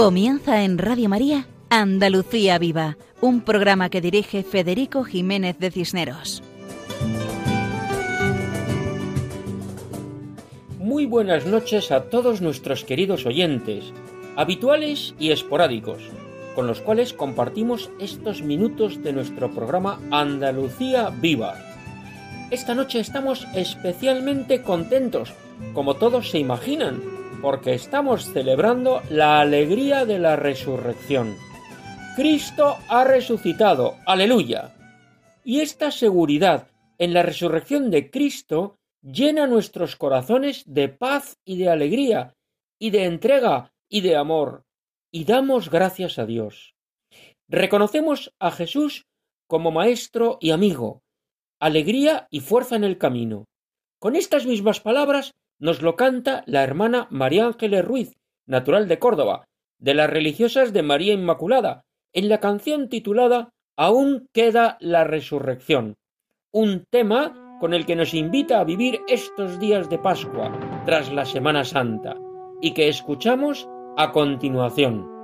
Comienza en Radio María Andalucía Viva, un programa que dirige Federico Jiménez de Cisneros. Muy buenas noches a todos nuestros queridos oyentes, habituales y esporádicos, con los cuales compartimos estos minutos de nuestro programa Andalucía Viva. Esta noche estamos especialmente contentos, como todos se imaginan, porque estamos celebrando la alegría de la resurrección. Cristo ha resucitado, aleluya. Y esta seguridad en la resurrección de Cristo llena nuestros corazones de paz y de alegría, y de entrega y de amor, y damos gracias a Dios. Reconocemos a Jesús como Maestro y amigo, alegría y fuerza en el camino. Con estas mismas palabras nos lo canta la hermana María Ángeles Ruiz, natural de Córdoba, de las religiosas de María Inmaculada, en la canción titulada Aún queda la resurrección, un tema con el que nos invita a vivir estos días de Pascua tras la Semana Santa y que escuchamos a continuación.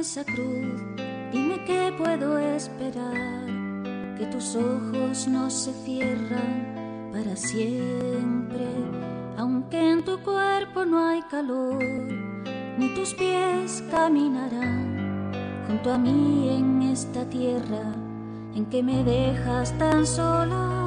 Esa cruz, dime qué puedo esperar, que tus ojos no se cierran para siempre, aunque en tu cuerpo no hay calor, ni tus pies caminarán junto a mí en esta tierra en que me dejas tan sola.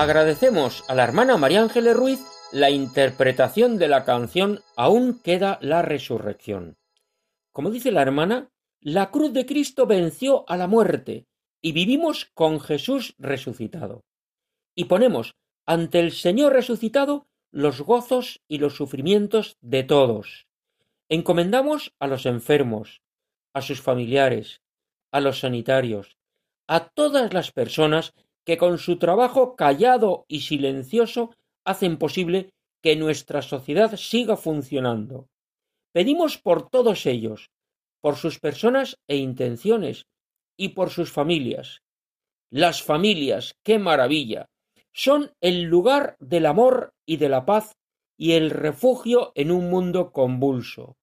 Agradecemos a la hermana María Ángeles Ruiz la interpretación de la canción Aún queda la resurrección. Como dice la hermana, la cruz de Cristo venció a la muerte y vivimos con Jesús resucitado. Y ponemos ante el Señor resucitado los gozos y los sufrimientos de todos. Encomendamos a los enfermos, a sus familiares, a los sanitarios, a todas las personas que con su trabajo callado y silencioso hacen posible que nuestra sociedad siga funcionando. Pedimos por todos ellos, por sus personas e intenciones, y por sus familias. Las familias, qué maravilla, son el lugar del amor y de la paz y el refugio en un mundo convulso.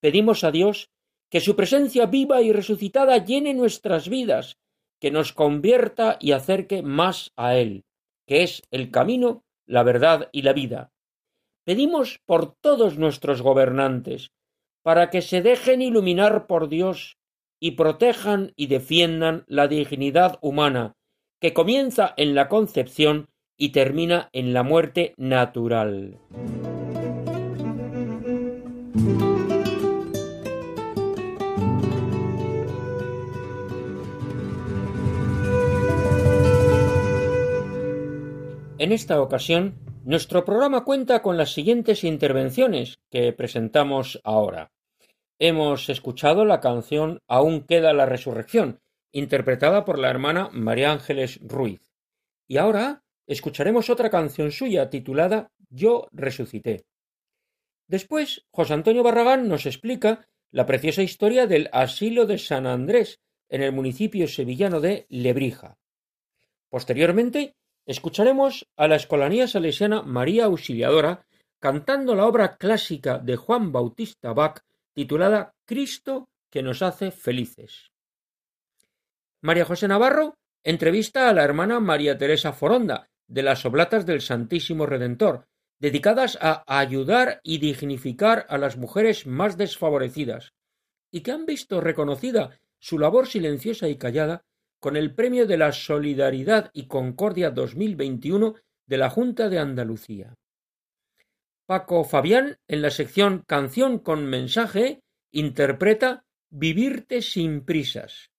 Pedimos a Dios que su presencia viva y resucitada llene nuestras vidas, que nos convierta y acerque más a Él, que es el camino, la verdad y la vida. Pedimos por todos nuestros gobernantes, para que se dejen iluminar por Dios y protejan y defiendan la dignidad humana, que comienza en la concepción y termina en la muerte natural. En esta ocasión, nuestro programa cuenta con las siguientes intervenciones que presentamos ahora. Hemos escuchado la canción Aún queda la resurrección, interpretada por la hermana María Ángeles Ruiz. Y ahora escucharemos otra canción suya titulada Yo resucité. Después, José Antonio Barragán nos explica la preciosa historia del asilo de San Andrés en el municipio sevillano de Lebrija. Posteriormente, escucharemos a la escolanía salesiana María Auxiliadora cantando la obra clásica de Juan Bautista Bach titulada Cristo que nos hace felices. María José Navarro entrevista a la hermana María Teresa Foronda de las Oblatas del Santísimo Redentor, dedicadas a ayudar y dignificar a las mujeres más desfavorecidas, y que han visto reconocida su labor silenciosa y callada con el Premio de la Solidaridad y Concordia 2021 de la Junta de Andalucía. Paco Fabián, en la sección Canción con mensaje, interpreta Vivirte sin prisas.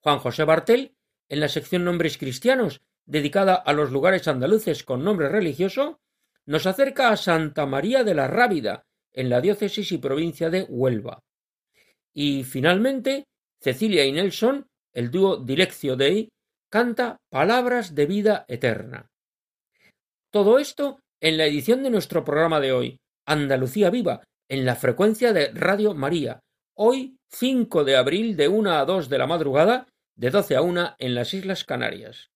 Juan José Bartel, en la sección Nombres cristianos, dedicada a los lugares andaluces con nombre religioso, nos acerca a Santa María de la Rábida, en la diócesis y provincia de Huelva. Y finalmente, Cecilia y Nelson, el dúo Dileccio Dei, canta Palabras de vida eterna. Todo esto en la edición de nuestro programa de hoy, Andalucía Viva, en la frecuencia de Radio María, hoy 5 de abril de 1 a 2 de la madrugada, de 12 a 1 en las Islas Canarias.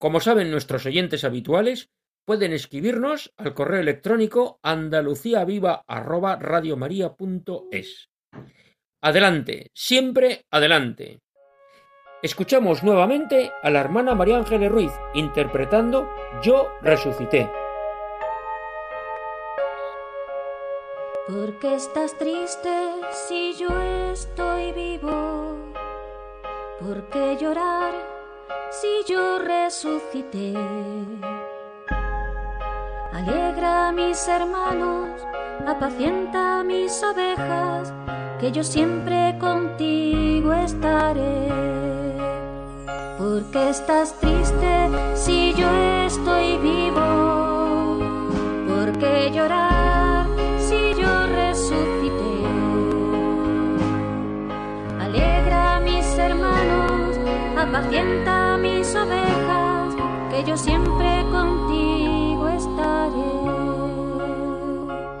Como saben nuestros oyentes habituales, pueden escribirnos al correo electrónico andaluciaviva@radiomaria.es. Adelante, siempre adelante. Escuchamos nuevamente a la hermana María Ángeles Ruiz interpretando Yo resucité. ¿Por qué estás triste si yo estoy vivo? ¿Por qué llorar si yo resucité? Alegra a mis hermanos, apacienta a mis ovejas, que yo siempre contigo estaré. ¿Por qué estás triste si yo estoy vivo? ¿Por qué llorar? apacienta mis ovejas, que yo siempre contigo estaré.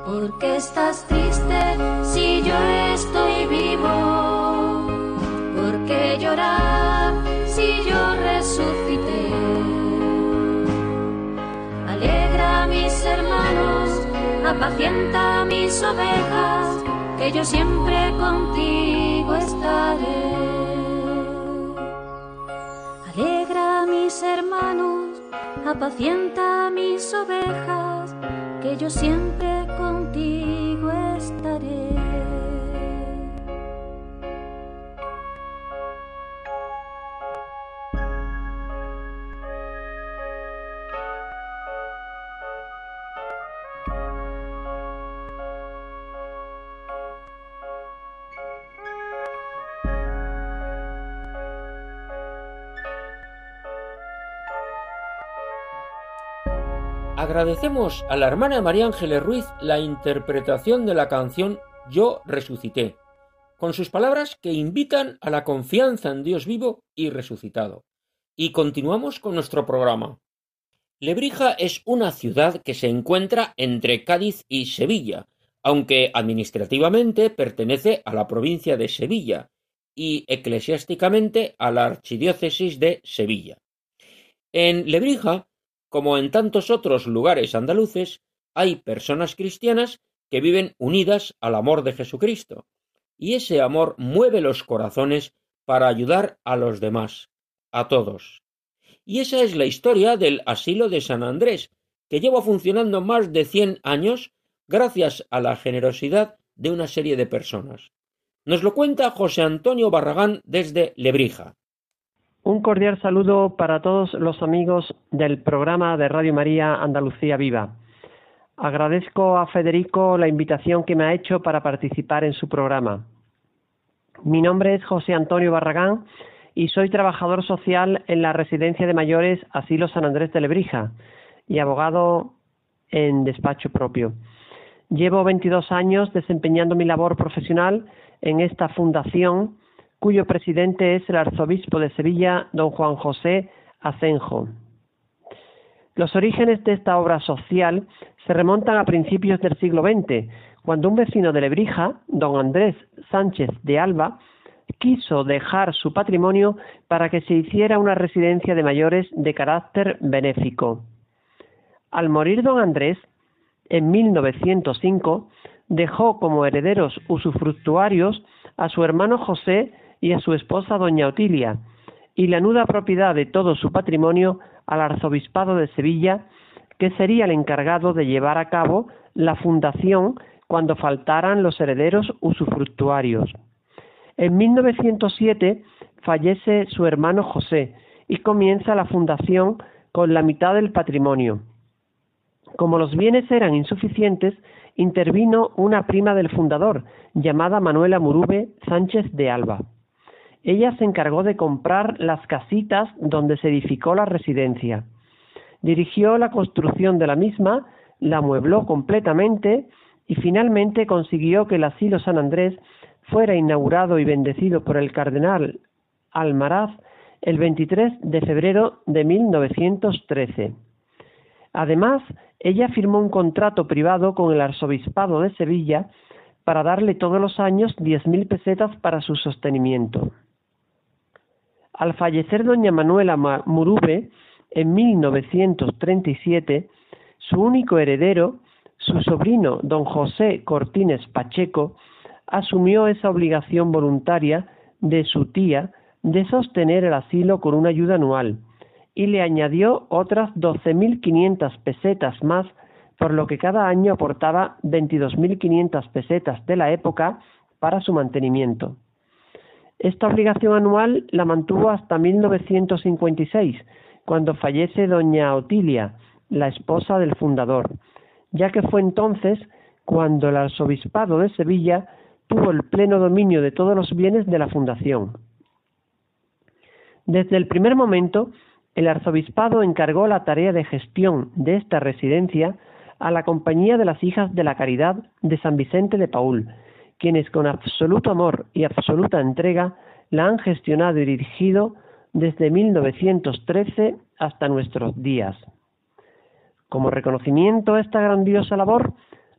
Porque estás triste si yo estoy vivo? Porque llorar si yo resucité? Alegra mis hermanos, apacienta mis ovejas, que yo siempre contigo estaré. Alegra mis hermanos, apacienta mis ovejas, que yo siempre contigo Agradecemos a la hermana María Ángeles Ruiz la interpretación de la canción Yo resucité, con sus palabras que invitan a la confianza en Dios vivo y resucitado. Y continuamos con nuestro programa. Lebrija es una ciudad que se encuentra entre Cádiz y Sevilla, aunque administrativamente pertenece a la provincia de Sevilla y eclesiásticamente a la archidiócesis de Sevilla. En Lebrija como en tantos otros lugares andaluces, hay personas cristianas que viven unidas al amor de Jesucristo, y ese amor mueve los corazones para ayudar a los demás, a todos. Y esa es la historia del asilo de San Andrés, que lleva funcionando más de cien años gracias a la generosidad de una serie de personas. Nos lo cuenta José Antonio Barragán desde Lebrija. Un cordial saludo para todos los amigos del programa de Radio María Andalucía Viva. Agradezco a Federico la invitación que me ha hecho para participar en su programa. Mi nombre es José Antonio Barragán y soy trabajador social en la residencia de mayores Asilo San Andrés de Lebrija y abogado en despacho propio. Llevo 22 años desempeñando mi labor profesional en esta fundación cuyo presidente es el arzobispo de Sevilla, don Juan José Acenjo. Los orígenes de esta obra social se remontan a principios del siglo XX, cuando un vecino de Lebrija, don Andrés Sánchez de Alba, quiso dejar su patrimonio para que se hiciera una residencia de mayores de carácter benéfico. Al morir don Andrés, en 1905, dejó como herederos usufructuarios a su hermano José y a su esposa doña Otilia, y la nuda propiedad de todo su patrimonio al arzobispado de Sevilla, que sería el encargado de llevar a cabo la fundación cuando faltaran los herederos usufructuarios. En 1907 fallece su hermano José y comienza la fundación con la mitad del patrimonio. Como los bienes eran insuficientes, intervino una prima del fundador, llamada Manuela Murube Sánchez de Alba. Ella se encargó de comprar las casitas donde se edificó la residencia. Dirigió la construcción de la misma, la muebló completamente y finalmente consiguió que el asilo San Andrés fuera inaugurado y bendecido por el cardenal Almaraz el 23 de febrero de 1913. Además, ella firmó un contrato privado con el arzobispado de Sevilla para darle todos los años diez mil pesetas para su sostenimiento. Al fallecer doña Manuela Murube en 1937, su único heredero, su sobrino don José Cortines Pacheco, asumió esa obligación voluntaria de su tía de sostener el asilo con una ayuda anual y le añadió otras 12.500 pesetas más, por lo que cada año aportaba 22.500 pesetas de la época para su mantenimiento. Esta obligación anual la mantuvo hasta 1956, cuando fallece doña Otilia, la esposa del fundador, ya que fue entonces cuando el arzobispado de Sevilla tuvo el pleno dominio de todos los bienes de la fundación. Desde el primer momento, el arzobispado encargó la tarea de gestión de esta residencia a la Compañía de las Hijas de la Caridad de San Vicente de Paul, quienes con absoluto amor y absoluta entrega la han gestionado y dirigido desde 1913 hasta nuestros días. Como reconocimiento a esta grandiosa labor,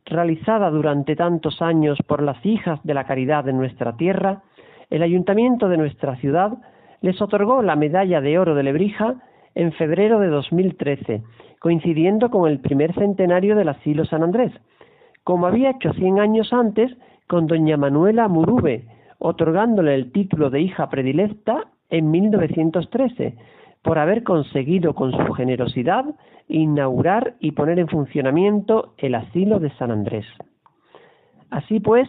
realizada durante tantos años por las hijas de la caridad de nuestra tierra, el ayuntamiento de nuestra ciudad les otorgó la medalla de oro de Lebrija en febrero de 2013, coincidiendo con el primer centenario del asilo San Andrés, como había hecho cien años antes con doña Manuela Murube, otorgándole el título de hija predilecta en 1913, por haber conseguido con su generosidad inaugurar y poner en funcionamiento el asilo de San Andrés. Así pues,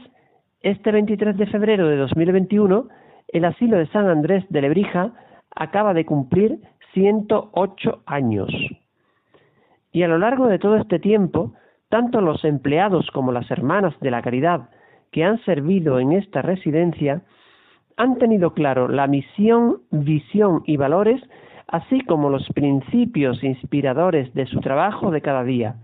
este 23 de febrero de 2021, el asilo de San Andrés de Lebrija acaba de cumplir 108 años. Y a lo largo de todo este tiempo, tanto los empleados como las hermanas de la caridad que han servido en esta residencia han tenido claro la misión, visión y valores así como los principios inspiradores de su trabajo de cada día,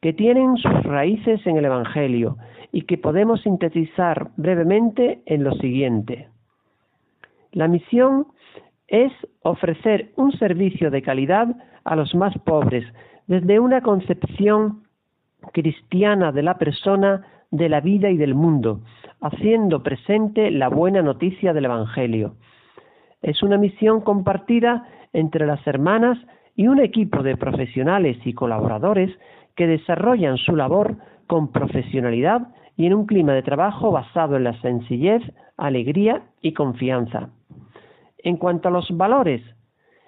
que tienen sus raíces en el Evangelio y que podemos sintetizar brevemente en lo siguiente. La misión es ofrecer un servicio de calidad a los más pobres desde una concepción cristiana de la persona, de la vida y del mundo, haciendo presente la buena noticia del Evangelio. Es una misión compartida entre las hermanas y un equipo de profesionales y colaboradores que desarrollan su labor con profesionalidad y en un clima de trabajo basado en la sencillez, alegría y confianza. En cuanto a los valores,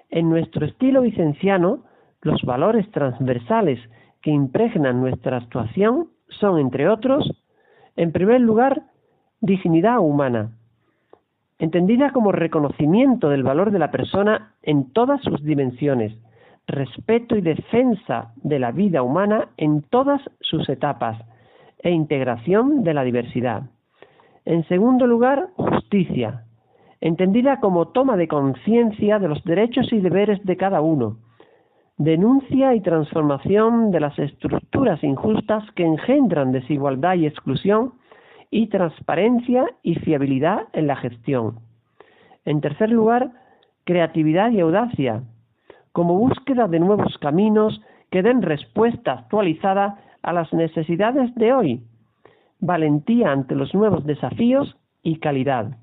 en nuestro estilo vicenciano, los valores transversales que impregnan nuestra actuación son, entre otros, en primer lugar, dignidad humana, entendida como reconocimiento del valor de la persona en todas sus dimensiones, respeto y defensa de la vida humana en todas sus etapas e integración de la diversidad. En segundo lugar, justicia, entendida como toma de conciencia de los derechos y deberes de cada uno, denuncia y transformación de las estructuras injustas que engendran desigualdad y exclusión y transparencia y fiabilidad en la gestión. En tercer lugar, creatividad y audacia, como búsqueda de nuevos caminos que den respuesta actualizada a las necesidades de hoy, valentía ante los nuevos desafíos y calidad.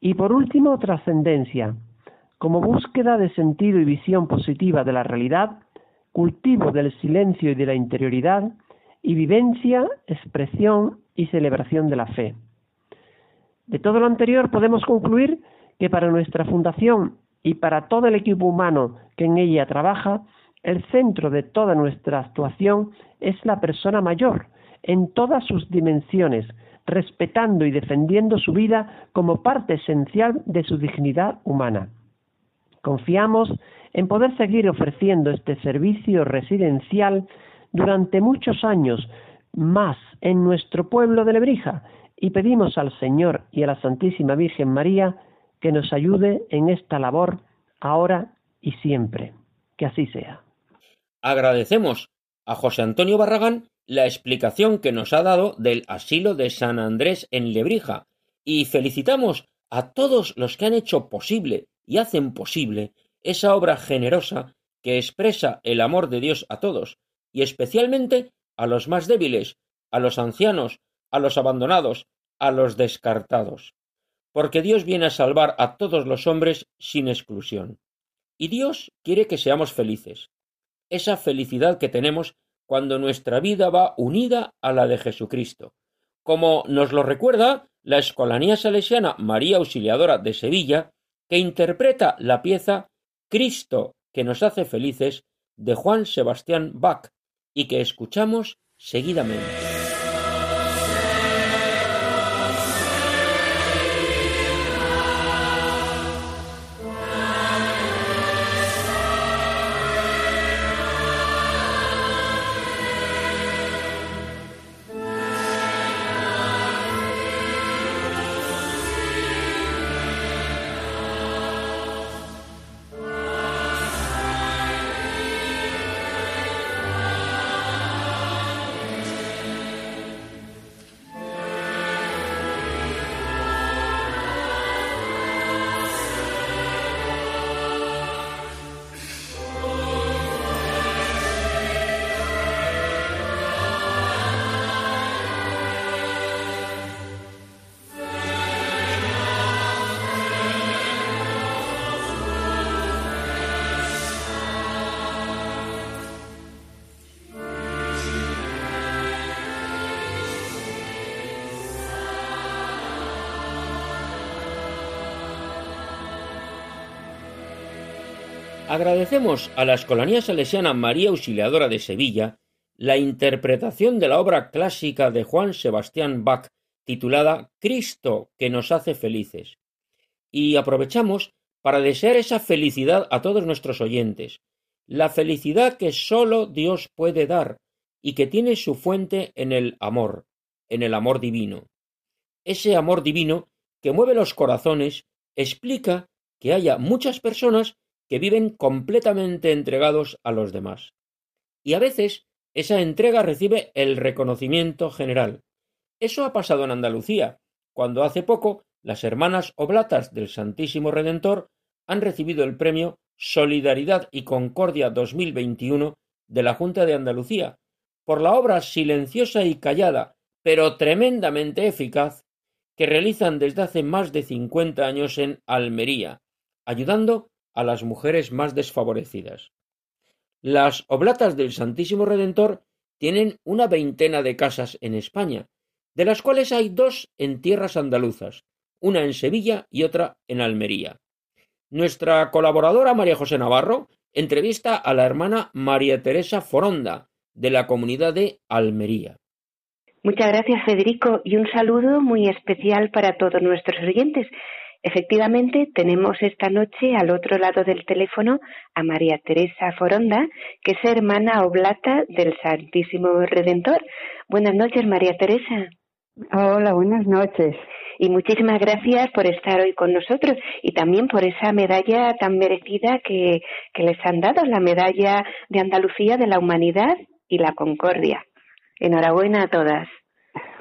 Y por último, trascendencia, como búsqueda de sentido y visión positiva de la realidad, cultivo del silencio y de la interioridad, y vivencia, expresión y celebración de la fe. De todo lo anterior podemos concluir que para nuestra fundación y para todo el equipo humano que en ella trabaja, el centro de toda nuestra actuación es la persona mayor, en todas sus dimensiones, respetando y defendiendo su vida como parte esencial de su dignidad humana. Confiamos en poder seguir ofreciendo este servicio residencial durante muchos años más en nuestro pueblo de Lebrija y pedimos al Señor y a la Santísima Virgen María que nos ayude en esta labor ahora y siempre. Que así sea. Agradecemos a José Antonio Barragán la explicación que nos ha dado del asilo de San Andrés en Lebrija y felicitamos a todos los que han hecho posible y hacen posible esa obra generosa que expresa el amor de Dios a todos, y especialmente a los más débiles, a los ancianos, a los abandonados, a los descartados. Porque Dios viene a salvar a todos los hombres sin exclusión. Y Dios quiere que seamos felices. Esa felicidad que tenemos cuando nuestra vida va unida a la de Jesucristo. Como nos lo recuerda la Escolanía Salesiana María Auxiliadora de Sevilla, que interpreta la pieza Cristo que nos hace felices de Juan Sebastián Bach y que escuchamos seguidamente. Agradecemos a la Escolanía Salesiana María Auxiliadora de Sevilla la interpretación de la obra clásica de Juan Sebastián Bach titulada Cristo que nos hace felices. Y aprovechamos para desear esa felicidad a todos nuestros oyentes, la felicidad que sólo Dios puede dar y que tiene su fuente en el amor, en el amor divino. Ese amor divino que mueve los corazones explica que haya muchas personas que viven completamente entregados a los demás. Y a veces esa entrega recibe el reconocimiento general. Eso ha pasado en Andalucía, cuando hace poco las hermanas oblatas del Santísimo Redentor han recibido el premio Solidaridad y Concordia 2021 de la Junta de Andalucía por la obra silenciosa y callada, pero tremendamente eficaz, que realizan desde hace más de 50 años en Almería, ayudando a las mujeres más desfavorecidas. Las Oblatas del Santísimo Redentor tienen una veintena de casas en España, de las cuales hay dos en tierras andaluzas, una en Sevilla y otra en Almería. Nuestra colaboradora María José Navarro entrevista a la hermana María Teresa Foronda, de la comunidad de Almería. Muchas gracias, Federico, y un saludo muy especial para todos nuestros oyentes. Efectivamente, tenemos esta noche al otro lado del teléfono a María Teresa Foronda, que es hermana oblata del Santísimo Redentor. Buenas noches, María Teresa. Hola, buenas noches y muchísimas gracias por estar hoy con nosotros y también por esa medalla tan merecida que, que les han dado, la medalla de Andalucía de la Humanidad y la Concordia. Enhorabuena a todas.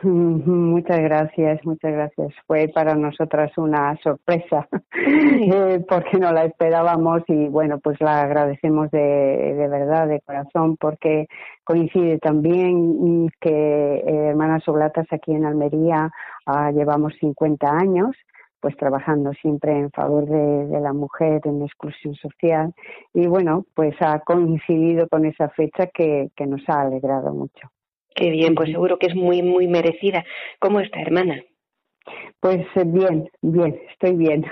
Muchas gracias, muchas gracias. Fue para nosotras una sorpresa eh, porque no la esperábamos y bueno, pues la agradecemos de, de verdad, de corazón, porque coincide también que eh, Hermanas Oblatas aquí en Almería ah, llevamos 50 años pues trabajando siempre en favor de, de, la mujer en exclusión social y bueno, pues ha coincidido con esa fecha que, que nos ha alegrado mucho. Qué bien, pues seguro que es muy, muy merecida. ¿Cómo está, hermana? Pues eh, bien, bien, estoy bien.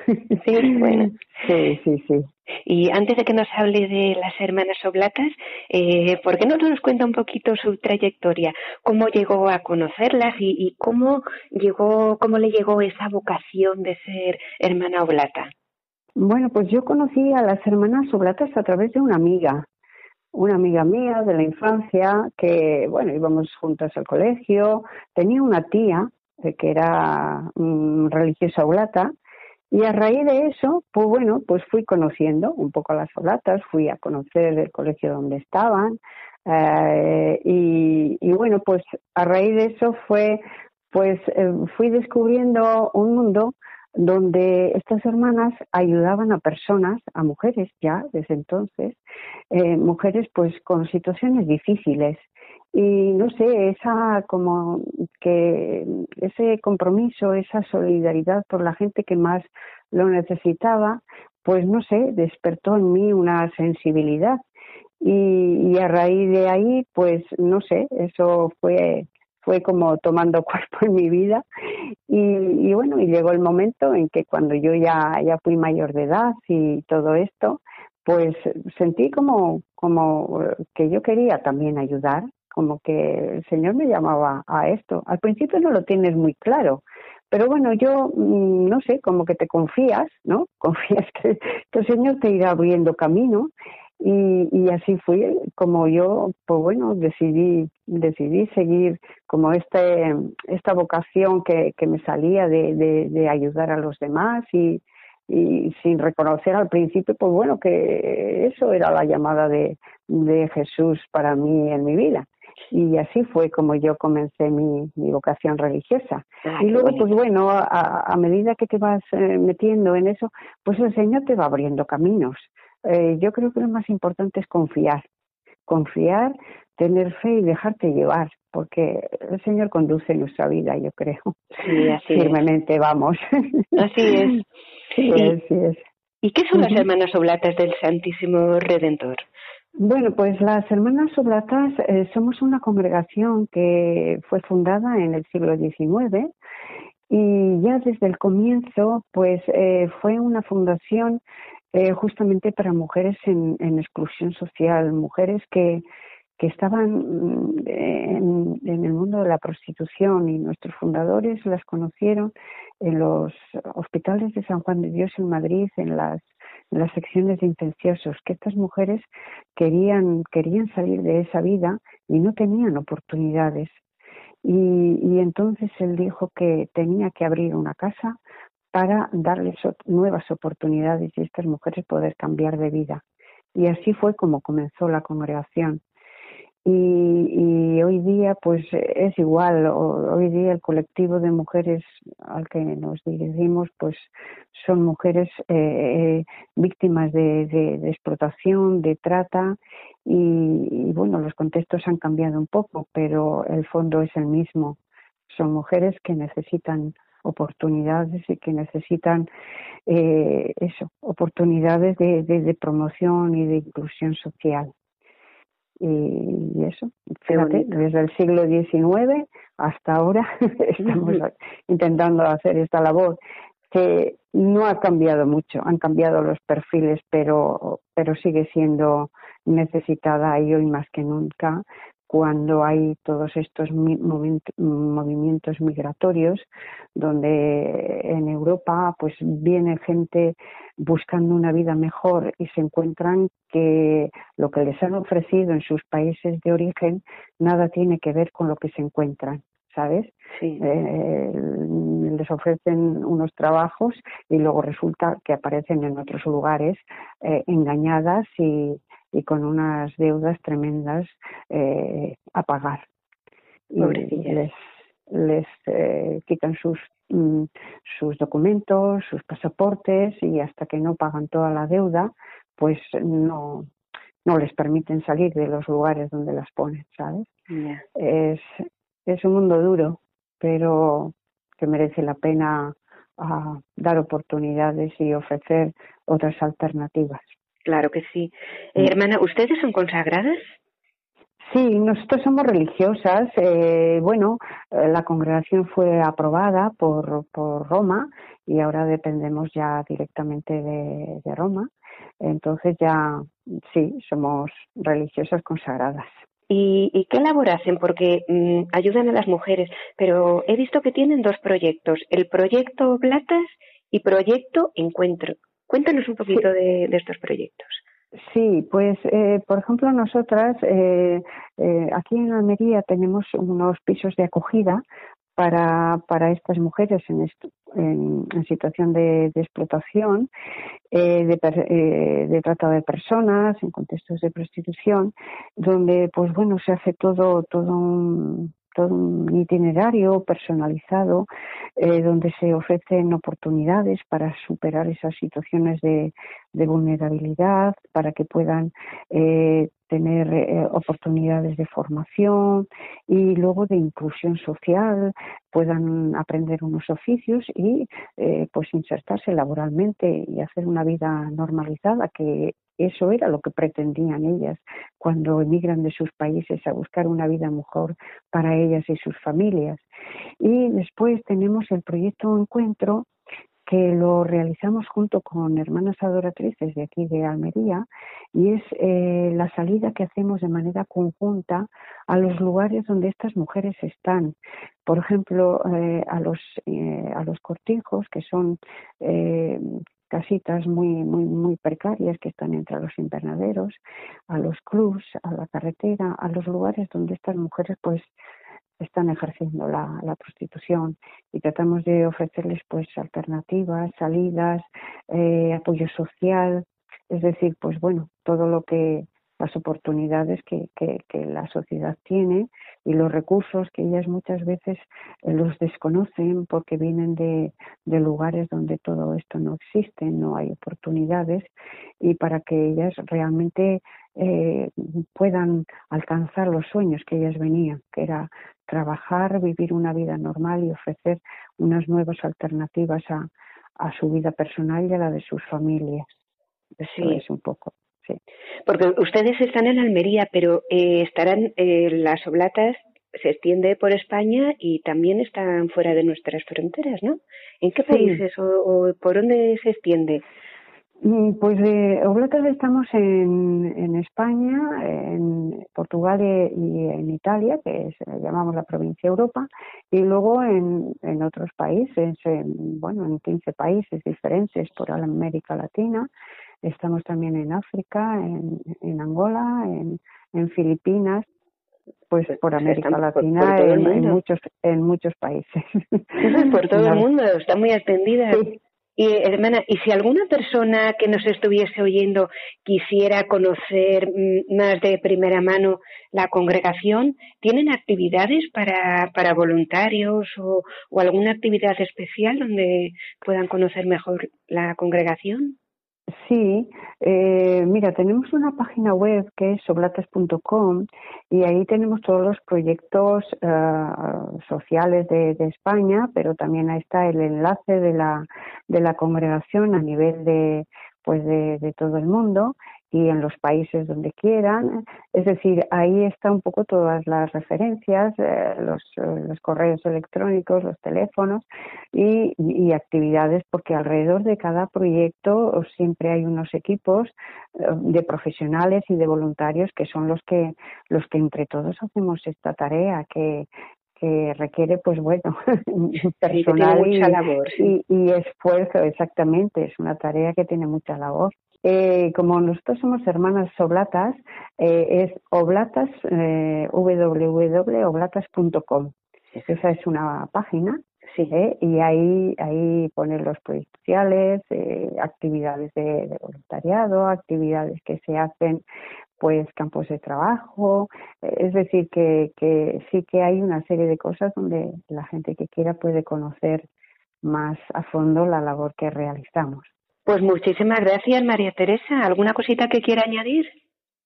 Sí, bueno. Sí, sí, sí. Y antes de que nos hable de las hermanas oblatas, eh, ¿por qué no nos cuenta un poquito su trayectoria? ¿Cómo llegó a conocerlas y, y cómo llegó, cómo le llegó esa vocación de ser hermana oblata? Bueno, pues yo conocí a las hermanas oblatas a través de una amiga una amiga mía de la infancia que, bueno, íbamos juntas al colegio, tenía una tía eh, que era um, religiosa oblata y a raíz de eso, pues bueno, pues fui conociendo un poco a las oblatas, fui a conocer el colegio donde estaban eh, y, y, bueno, pues a raíz de eso fue, pues eh, fui descubriendo un mundo donde estas hermanas ayudaban a personas, a mujeres ya desde entonces, eh, mujeres pues con situaciones difíciles. Y no sé, esa como que ese compromiso, esa solidaridad por la gente que más lo necesitaba, pues no sé, despertó en mí una sensibilidad. Y, y a raíz de ahí, pues no sé, eso fue fue como tomando cuerpo en mi vida y, bueno, y llegó el momento en que cuando yo ya, ya fui mayor de edad y todo esto, pues sentí como, como que yo quería también ayudar, como que el Señor me llamaba a esto. Al principio no lo tienes muy claro, pero bueno, yo mm, no sé, como que te confías, ¿no? Confías que el Señor te irá abriendo camino y, y así fui como yo pues bueno decidí decidí seguir como este esta vocación que, que me salía de, de, de ayudar a los demás y, y sin reconocer al principio pues bueno que eso era la llamada de, de Jesús para mí en mi vida. Y así fue como yo comencé mi, mi vocación religiosa. Ah, y luego, pues bueno, a, a, medida que te vas eh, metiendo en eso, pues el Señor te va abriendo caminos eh, yo creo que lo más importante es confiar, confiar, tener fe y dejarte llevar, porque el Señor conduce nuestra vida, yo creo. Sí, así Firmemente es. vamos. Así es. Sí, y, así es. ¿Y qué son las hermanas oblatas del Santísimo Redentor? Bueno, pues las Hermanas Oblatas eh, somos una congregación que fue fundada en el siglo XIX y ya desde el comienzo, pues eh, fue una fundación eh, justamente para mujeres en, exclusión social, mujeres que, que estaban mm, en, el mundo de la prostitución y nuestros fundadores las conocieron en los hospitales de San Juan de Dios en Madrid, en las, secciones de infecciosos, que estas mujeres querían, querían salir de esa vida y no tenían oportunidades. Y, y entonces él dijo que tenía que abrir una casa para darles nuevas oportunidades y estas mujeres poder cambiar de vida. Y así fue como comenzó la congregación. Y, hoy día pues es igual, hoy día el colectivo de mujeres al que nos dirigimos pues son mujeres eh, eh, víctimas de, explotación, de trata y, bueno, los contextos han cambiado un poco, pero el fondo es el mismo. Son mujeres que necesitan oportunidades y que necesitan eh, eso, oportunidades de promoción y de inclusión social. Y eso, fíjate, desde el siglo XIX hasta ahora estamos intentando hacer esta labor que no ha cambiado mucho, han cambiado los perfiles, pero, pero sigue siendo necesitada y hoy más que nunca cuando hay todos estos movimientos migratorios, donde en Europa pues viene gente buscando una vida mejor y se encuentran que lo que les han ofrecido en sus países de origen nada tiene que ver con lo que se encuentran. ¿sabes? Eh, les ofrecen unos trabajos y luego resulta que aparecen en otros lugares eh, engañadas y, y con unas deudas tremendas eh, a pagar. Y les, les eh, quitan sus, mm, sus documentos, sus pasaportes y hasta que no pagan toda la deuda, pues no, no les permiten salir de los lugares donde las ponen, ¿sabes? Es, es un mundo duro, pero que merece la pena ah, dar oportunidades y ofrecer otras alternativas. Claro que sí. Eh, mm. hermana, ¿ustedes son consagradas? Sí, nosotros somos religiosas. Eh, bueno, eh, la congregación fue aprobada por, por Roma y ahora dependemos ya directamente de, de Roma. Entonces ya sí, somos religiosas consagradas. ¿Y, y qué labor hacen? Porque mm, ayudan a las mujeres, pero he visto que tienen dos proyectos, el proyecto Platas y proyecto Encuentro. Cuéntanos un poquito de, estos proyectos. Sí, pues eh, por ejemplo nosotras eh, eh, aquí en Almería tenemos unos pisos de acogida para, para estas mujeres en, en, situación de, explotación, de, de, trata de personas, en contextos de prostitución, donde pues bueno se hace todo todo un, todo un itinerario personalizado eh, donde se ofrecen oportunidades para superar esas situaciones de, vulnerabilidad, para que puedan eh, tener eh, oportunidades de formación y luego de inclusión social, puedan aprender unos oficios y pues insertarse laboralmente y hacer una vida normalizada que eso era lo que pretendían ellas cuando emigran de sus países a buscar una vida mejor para ellas y sus familias. Y después tenemos el proyecto Encuentro, que lo realizamos junto con hermanas adoratrices de aquí de Almería y es eh, la salida que hacemos de manera conjunta a los lugares donde estas mujeres están. Por ejemplo, eh, a, los, eh, a los cortijos, que son casitas muy, muy, muy precarias que están entre los invernaderos, a los clubs, a la carretera, a los lugares donde estas mujeres pues están ejerciendo la, prostitución. Y tratamos de ofrecerles pues alternativas, salidas, eh, apoyo social, es decir, pues bueno, todo lo que las oportunidades que, que, que, la sociedad tiene y los recursos que ellas muchas veces eh, los desconocen porque vienen de, de, lugares donde todo esto no existe, no hay oportunidades y para que ellas realmente eh, puedan alcanzar los sueños que ellas venían, que era trabajar, vivir una vida normal y ofrecer unas nuevas alternativas a, a su vida personal y a la de sus familias. Eso es un poco. Sí. Porque ustedes están en Almería, pero eh, estarán eh, las oblatas se extiende por España y también están fuera de nuestras fronteras, ¿no? ¿En qué países o, por dónde se extiende? Mm, pues de Oblatas estamos en, en España, en Portugal y en Italia, que es, llamamos la provincia Europa, y luego en, en otros países, en, bueno, en 15 países diferentes por América Latina, Estamos también en África, en, en Angola, en, en Filipinas, pues por América Latina, en, muchos en muchos países. por todo el mundo, está muy extendida. Y hermana, y si alguna persona que nos estuviese oyendo quisiera conocer mm, más de primera mano la congregación, ¿tienen actividades para, para voluntarios o, o alguna actividad especial donde puedan conocer mejor la congregación? Sí, eh, mira, tenemos una página web que es soblatas.com y ahí tenemos todos los proyectos eh, sociales de, España, pero también ahí está el enlace de la, de la congregación a nivel de, pues de todo el mundo y en los países donde quieran. Es decir, ahí está un poco todas las referencias, eh, los, eh, los, correos electrónicos, los teléfonos y, y, actividades, porque alrededor de cada proyecto siempre hay unos equipos eh, de profesionales y de voluntarios que son los que los que entre todos hacemos esta tarea que que requiere, pues bueno, personal y, labor, y, y, esfuerzo, exactamente. Es una tarea que tiene mucha labor. Eh, como nosotros somos hermanas oblatas, eh, es oblatas, eh, www.oblatas.com. Esa es una página Sí, ¿eh? y ahí, ahí ponen los proyectos sociales, eh, actividades de, de, voluntariado, actividades que se hacen, pues campos de trabajo, es decir, que, que sí que hay una serie de cosas donde la gente que quiera puede conocer más a fondo la labor que realizamos. Pues muchísimas gracias, María Teresa. ¿Alguna cosita que quiera añadir?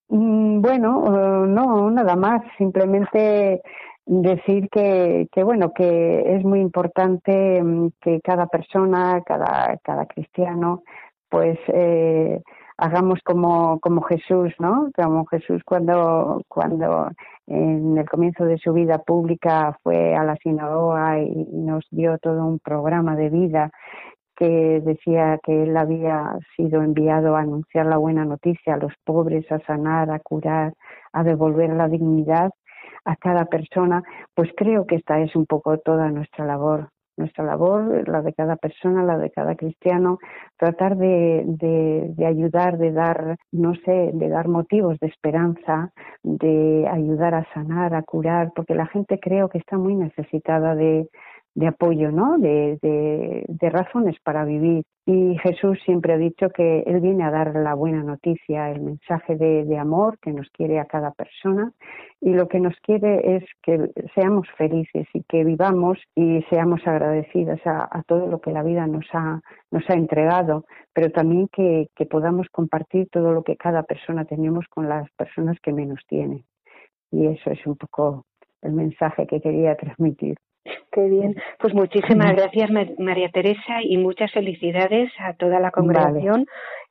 Mm, bueno, uh, no, nada más. Simplemente decir que, que, bueno, que es muy importante um, que cada persona, cada, cada cristiano, pues eh, hagamos como, como Jesús, ¿no? Como Jesús cuando, cuando en el comienzo de su vida pública fue a la sinagoga y nos dio todo un programa de vida que decía que él había sido enviado a anunciar la buena noticia a los pobres, a sanar, a curar, a devolver la dignidad a cada persona, pues creo que esta es un poco toda nuestra labor, nuestra labor, la de cada persona, la de cada cristiano, tratar de, de, de, ayudar, de dar, no sé, de dar motivos de esperanza, de ayudar a sanar, a curar, porque la gente creo que está muy necesitada de, de apoyo, ¿no? De, de, de, razones para vivir. Y Jesús siempre ha dicho que Él viene a dar la buena noticia, el mensaje de, amor que nos quiere a cada persona y lo que nos quiere es que seamos felices y que vivamos y seamos agradecidas a, a todo lo que la vida nos ha, nos ha entregado, pero también que, que podamos compartir todo lo que cada persona tenemos con las personas que menos tienen. Y eso es un poco el mensaje que quería transmitir. Qué bien. Pues muchísimas gracias, María Teresa, y muchas felicidades a toda la congregación. Vale.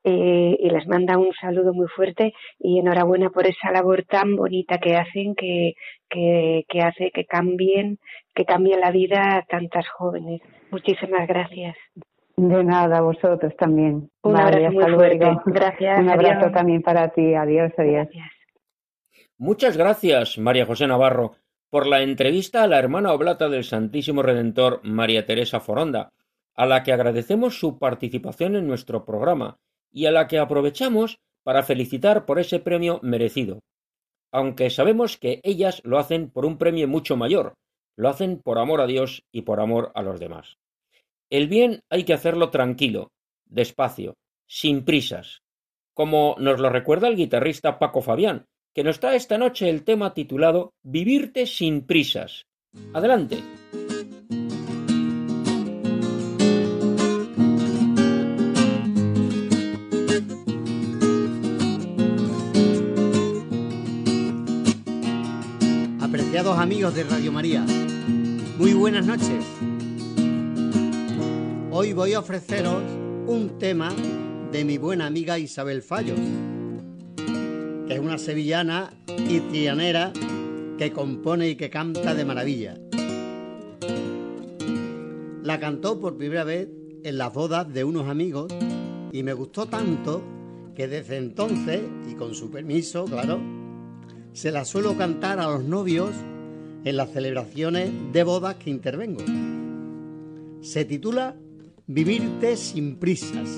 Eh, y les manda un saludo muy fuerte y enhorabuena por esa labor tan bonita que hacen, que, que, que hace que cambien, que cambie la vida a tantas jóvenes. Muchísimas gracias. De nada, vosotros también. Un vale, abrazo muy fuerte. Luego. Gracias. Un abrazo adiós. también para ti. Adiós, adiós. Gracias. Muchas gracias, María José Navarro por la entrevista a la hermana oblata del Santísimo Redentor María Teresa Foronda, a la que agradecemos su participación en nuestro programa y a la que aprovechamos para felicitar por ese premio merecido. Aunque sabemos que ellas lo hacen por un premio mucho mayor, lo hacen por amor a Dios y por amor a los demás. El bien hay que hacerlo tranquilo, despacio, sin prisas, como nos lo recuerda el guitarrista Paco Fabián, que nos trae esta noche el tema titulado Vivirte sin prisas. Adelante. Apreciados amigos de Radio María, muy buenas noches. Hoy voy a ofreceros un tema de mi buena amiga Isabel Fallos una sevillana y trianera que compone y que canta de maravilla. La cantó por primera vez en las bodas de unos amigos y me gustó tanto que desde entonces, y con su permiso, claro, se la suelo cantar a los novios en las celebraciones de bodas que intervengo. Se titula Vivirte sin prisas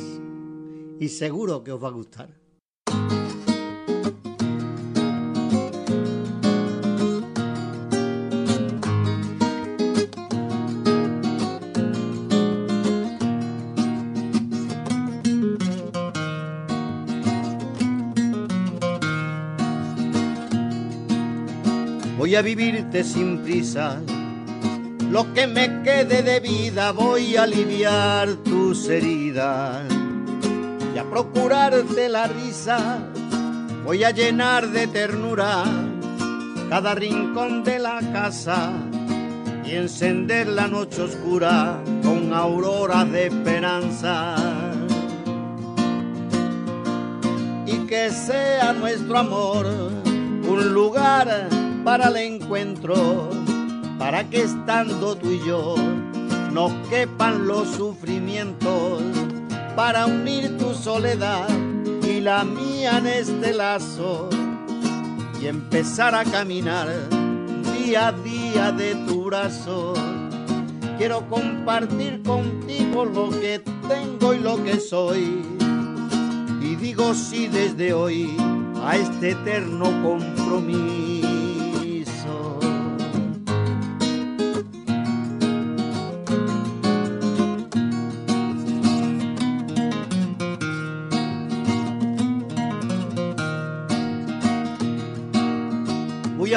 y seguro que os va a gustar. Voy a vivirte sin prisa. Lo que me quede de vida voy a aliviar tus heridas y a procurarte la risa. Voy a llenar de ternura cada rincón de la casa y encender la noche oscura con aurora de esperanza. Y que sea nuestro amor un lugar para el encuentro, para que estando tú y yo no quepan los sufrimientos, para unir tu soledad y la mía en este lazo y empezar a caminar día a día de tu brazo. Quiero compartir contigo lo que tengo y lo que soy. Y digo sí desde hoy a este eterno compromiso.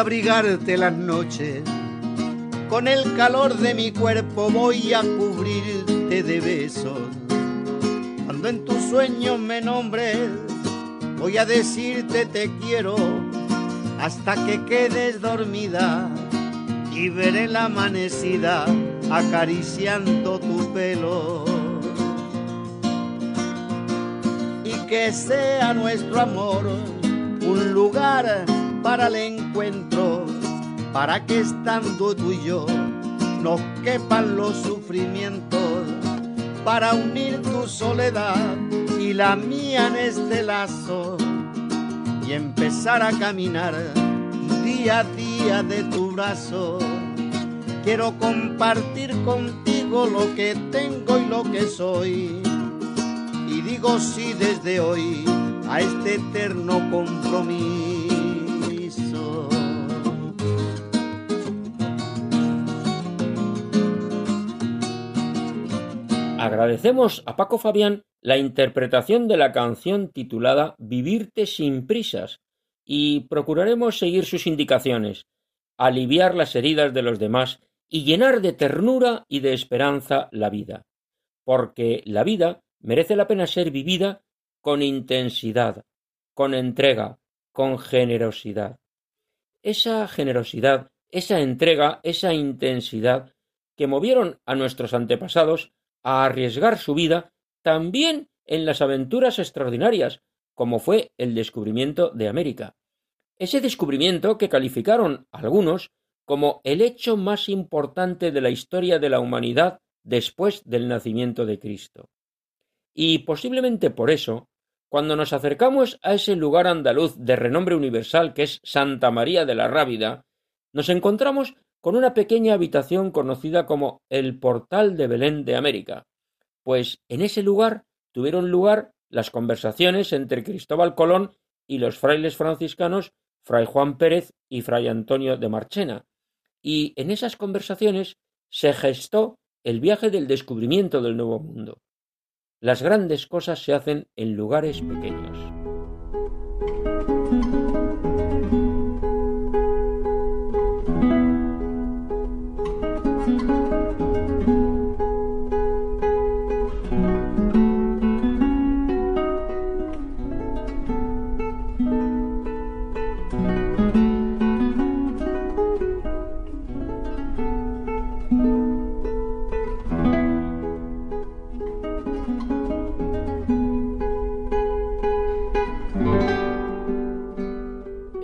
Abrigarte las noches, con el calor de mi cuerpo voy a cubrirte de besos. Cuando en tus sueños me nombres, voy a decirte te quiero hasta que quedes dormida y veré la amanecida acariciando tu pelo. Y que sea nuestro amor un lugar para el para que estando tú y yo nos quepan los sufrimientos, para unir tu soledad y la mía en este lazo y empezar a caminar día a día de tu brazo. Quiero compartir contigo lo que tengo y lo que soy. Y digo sí desde hoy a este eterno compromiso. Agradecemos a Paco Fabián la interpretación de la canción titulada Vivirte sin prisas y procuraremos seguir sus indicaciones, aliviar las heridas de los demás y llenar de ternura y de esperanza la vida, porque la vida merece la pena ser vivida con intensidad, con entrega, con generosidad. Esa generosidad, esa entrega, esa intensidad que movieron a nuestros antepasados a arriesgar su vida también en las aventuras extraordinarias, como fue el descubrimiento de América. Ese descubrimiento que calificaron algunos como el hecho más importante de la historia de la humanidad después del nacimiento de Cristo. Y posiblemente por eso, cuando nos acercamos a ese lugar andaluz de renombre universal que es Santa María de la Rábida, nos encontramos con una pequeña habitación conocida como el Portal de Belén de América, pues en ese lugar tuvieron lugar las conversaciones entre Cristóbal Colón y los frailes franciscanos Fray Juan Pérez y Fray Antonio de Marchena, y en esas conversaciones se gestó el viaje del descubrimiento del Nuevo Mundo. Las grandes cosas se hacen en lugares pequeños.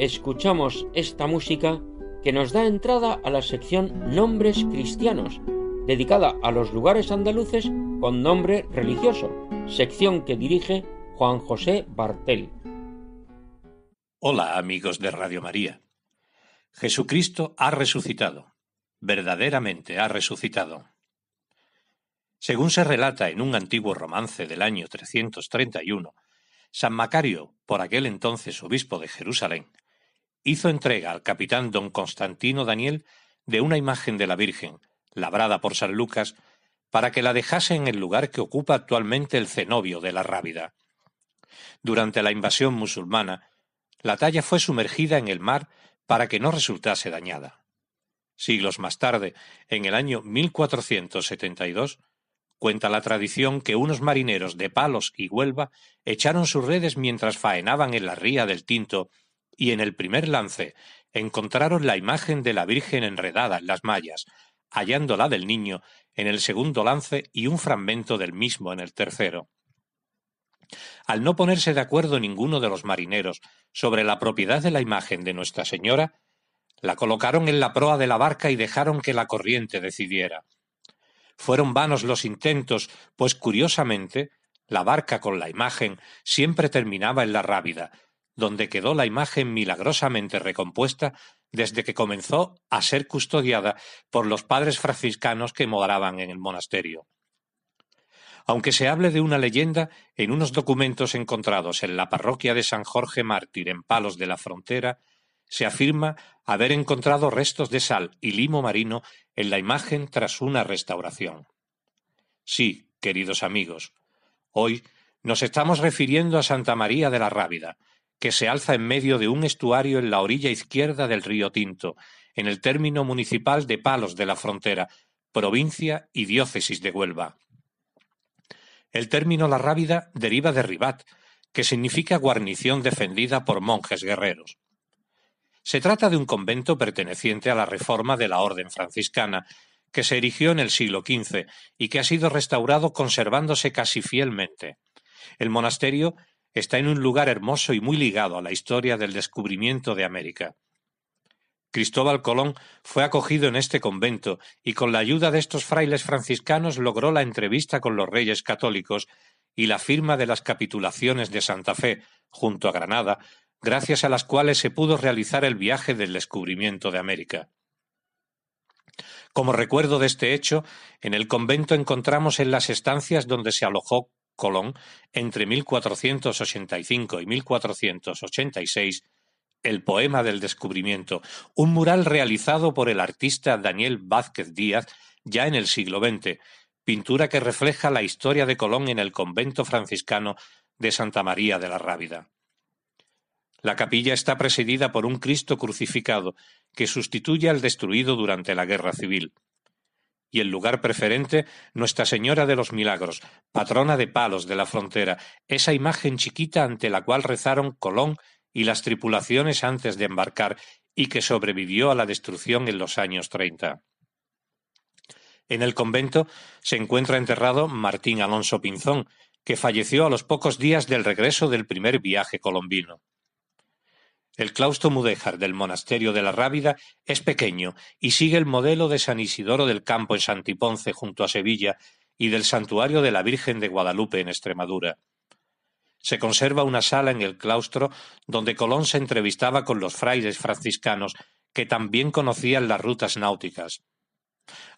Escuchamos esta música que nos da entrada a la sección Nombres Cristianos, dedicada a los lugares andaluces con nombre religioso, sección que dirige Juan José Bartel. Hola amigos de Radio María. Jesucristo ha resucitado, verdaderamente ha resucitado. Según se relata en un antiguo romance del año 331, San Macario, por aquel entonces obispo de Jerusalén, hizo entrega al capitán don Constantino Daniel de una imagen de la Virgen, labrada por San Lucas, para que la dejase en el lugar que ocupa actualmente el cenobio de la Rábida. Durante la invasión musulmana, la talla fue sumergida en el mar para que no resultase dañada. Siglos más tarde, en el año 1472, cuenta la tradición que unos marineros de Palos y Huelva echaron sus redes mientras faenaban en la ría del Tinto y en el primer lance encontraron la imagen de la Virgen enredada en las mallas, hallándola del niño en el segundo lance y un fragmento del mismo en el tercero. Al no ponerse de acuerdo ninguno de los marineros sobre la propiedad de la imagen de Nuestra Señora, la colocaron en la proa de la barca y dejaron que la corriente decidiera. Fueron vanos los intentos, pues curiosamente la barca con la imagen siempre terminaba en la Rábida, donde quedó la imagen milagrosamente recompuesta desde que comenzó a ser custodiada por los padres franciscanos que moraban en el monasterio. Aunque se hable de una leyenda, en unos documentos encontrados en la parroquia de San Jorge Mártir en Palos de la Frontera, se afirma haber encontrado restos de sal y limo marino en la imagen tras una restauración. Sí, queridos amigos, hoy nos estamos refiriendo a Santa María de la Rábida, que se alza en medio de un estuario en la orilla izquierda del río Tinto, en el término municipal de Palos de la Frontera, provincia y diócesis de Huelva. El término La Rábida deriva de ribat, que significa guarnición defendida por monjes guerreros. Se trata de un convento perteneciente a la reforma de la Orden franciscana, que se erigió en el siglo XV y que ha sido restaurado conservándose casi fielmente. El monasterio está en un lugar hermoso y muy ligado a la historia del descubrimiento de América. Cristóbal Colón fue acogido en este convento y con la ayuda de estos frailes franciscanos logró la entrevista con los reyes católicos y la firma de las capitulaciones de Santa Fe, junto a Granada, gracias a las cuales se pudo realizar el viaje del descubrimiento de América. Como recuerdo de este hecho, en el convento encontramos en las estancias donde se alojó Colón entre 1485 y 1486 el poema del descubrimiento, un mural realizado por el artista Daniel Vázquez Díaz ya en el siglo XX, pintura que refleja la historia de Colón en el convento franciscano de Santa María de la Rábida. La capilla está presidida por un Cristo crucificado que sustituye al destruido durante la Guerra Civil. Y el lugar preferente, Nuestra Señora de los Milagros, patrona de Palos de la Frontera, esa imagen chiquita ante la cual rezaron Colón y las tripulaciones antes de embarcar y que sobrevivió a la destrucción en los años treinta. En el convento se encuentra enterrado Martín Alonso Pinzón, que falleció a los pocos días del regreso del primer viaje colombino. El claustro mudéjar del monasterio de la Rábida es pequeño y sigue el modelo de San Isidoro del Campo en Santiponce junto a Sevilla y del santuario de la Virgen de Guadalupe en Extremadura. Se conserva una sala en el claustro donde Colón se entrevistaba con los frailes franciscanos que también conocían las rutas náuticas.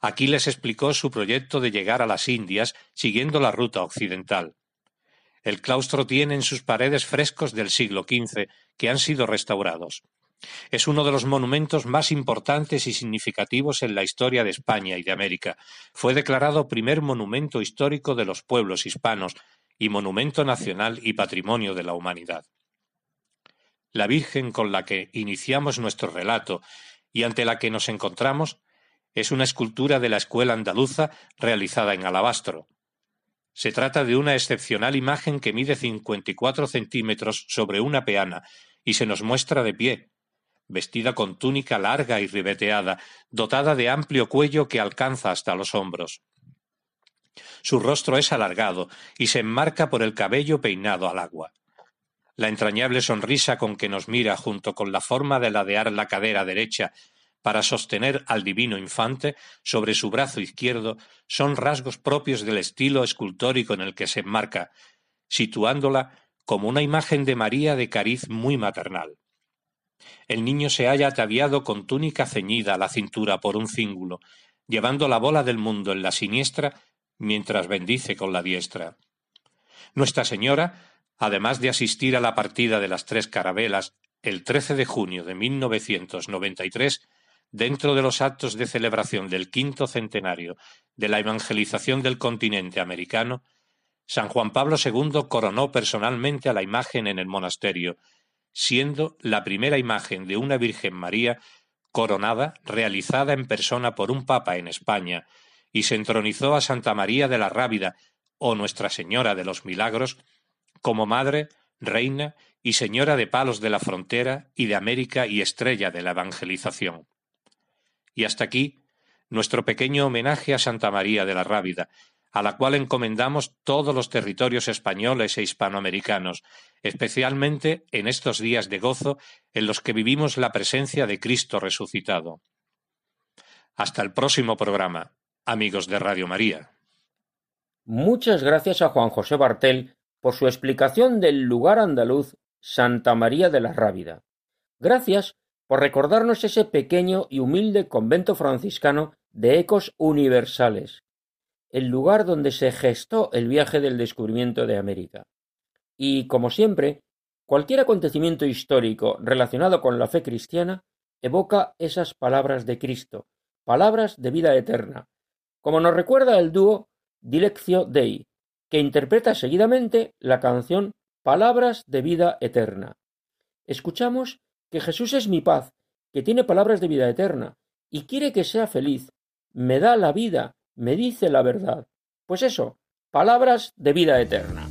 Aquí les explicó su proyecto de llegar a las Indias siguiendo la ruta occidental. El claustro tiene en sus paredes frescos del siglo XV que han sido restaurados. Es uno de los monumentos más importantes y significativos en la historia de España y de América. Fue declarado primer monumento histórico de los pueblos hispanos y monumento nacional y patrimonio de la humanidad. La Virgen con la que iniciamos nuestro relato y ante la que nos encontramos es una escultura de la escuela andaluza realizada en alabastro. Se trata de una excepcional imagen que mide 54 centímetros sobre una peana y se nos muestra de pie, vestida con túnica larga y ribeteada, dotada de amplio cuello que alcanza hasta los hombros. Su rostro es alargado y se enmarca por el cabello peinado al agua. La entrañable sonrisa con que nos mira junto con la forma de ladear la cadera derecha para sostener al divino infante sobre su brazo izquierdo son rasgos propios del estilo escultórico en el que se enmarca, situándola como una imagen de María de cariz muy maternal. El niño se halla ataviado con túnica ceñida a la cintura por un cíngulo, llevando la bola del mundo en la siniestra mientras bendice con la diestra. Nuestra Señora, además de asistir a la partida de las tres carabelas el 13 de junio de 1993, dentro de los actos de celebración del quinto centenario de la evangelización del continente americano, San Juan Pablo II coronó personalmente a la imagen en el monasterio siendo la primera imagen de una Virgen María coronada realizada en persona por un papa en España, y se entronizó a Santa María de la Rábida o Nuestra Señora de los Milagros como madre, reina y señora de palos de la frontera y de América y estrella de la evangelización. Y hasta aquí nuestro pequeño homenaje a Santa María de la Rábida, a la cual encomendamos todos los territorios españoles e hispanoamericanos, especialmente en estos días de gozo en los que vivimos la presencia de Cristo resucitado. Hasta el próximo programa, amigos de Radio María. Muchas gracias a Juan José Bartel por su explicación del lugar andaluz Santa María de la Rábida. Gracias por recordarnos ese pequeño y humilde convento franciscano de ecos universales, el lugar donde se gestó el viaje del descubrimiento de América. Y, como siempre, cualquier acontecimiento histórico relacionado con la fe cristiana evoca esas palabras de Cristo, palabras de vida eterna, como nos recuerda el dúo Dilectio Dei, que interpreta seguidamente la canción Palabras de vida eterna. Escuchamos que Jesús es mi paz, que tiene palabras de vida eterna, y quiere que sea feliz, me da la vida, me dice la verdad. Pues eso, palabras de vida eterna.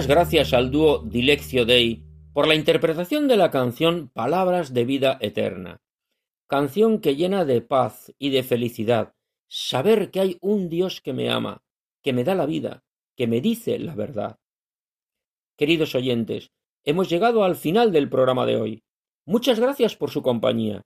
Muchas gracias al dúo Dileccio Dei por la interpretación de la canción Palabras de vida eterna. Canción que llena de paz y de felicidad saber que hay un Dios que me ama, que me da la vida, que me dice la verdad. Queridos oyentes, hemos llegado al final del programa de hoy. Muchas gracias por su compañía.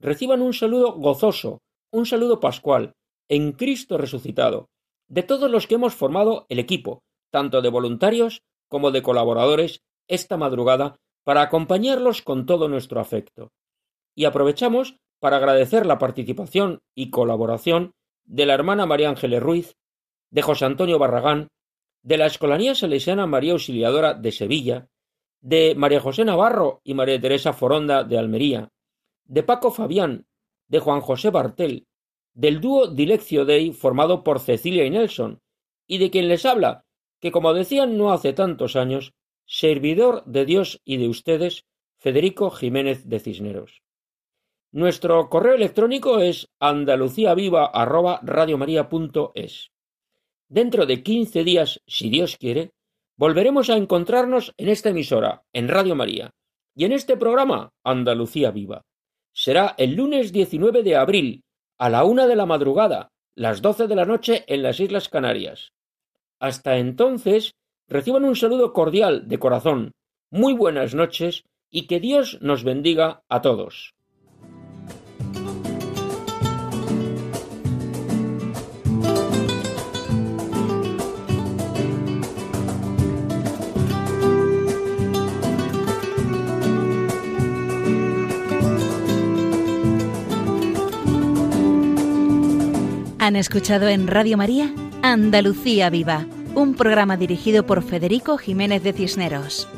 Reciban un saludo gozoso, un saludo pascual, en Cristo resucitado, de todos los que hemos formado el equipo, tanto de voluntarios como de colaboradores, esta madrugada para acompañarlos con todo nuestro afecto. Y aprovechamos para agradecer la participación y colaboración de la hermana María Ángeles Ruiz, de José Antonio Barragán, de la Escolanía Salesiana María Auxiliadora de Sevilla, de María José Navarro y María Teresa Foronda de Almería, de Paco Fabián, de Juan José Bartel, del dúo Dileccio Dei formado por Cecilia y Nelson, y de quien les habla, que como decían no hace tantos años, servidor de Dios y de ustedes, Federico Jiménez de Cisneros. Nuestro correo electrónico es andaluciaviva@radiomaria.es. Dentro de quince días, si Dios quiere, volveremos a encontrarnos en esta emisora, en Radio María, y en este programa Andalucía Viva. Será el lunes 19 de abril, a la una de la madrugada, las doce de la noche en las Islas Canarias. Hasta entonces, reciban un saludo cordial de corazón, muy buenas noches y que Dios nos bendiga a todos. Han escuchado en Radio María Andalucía Viva, un programa dirigido por Federico Jiménez de Cisneros.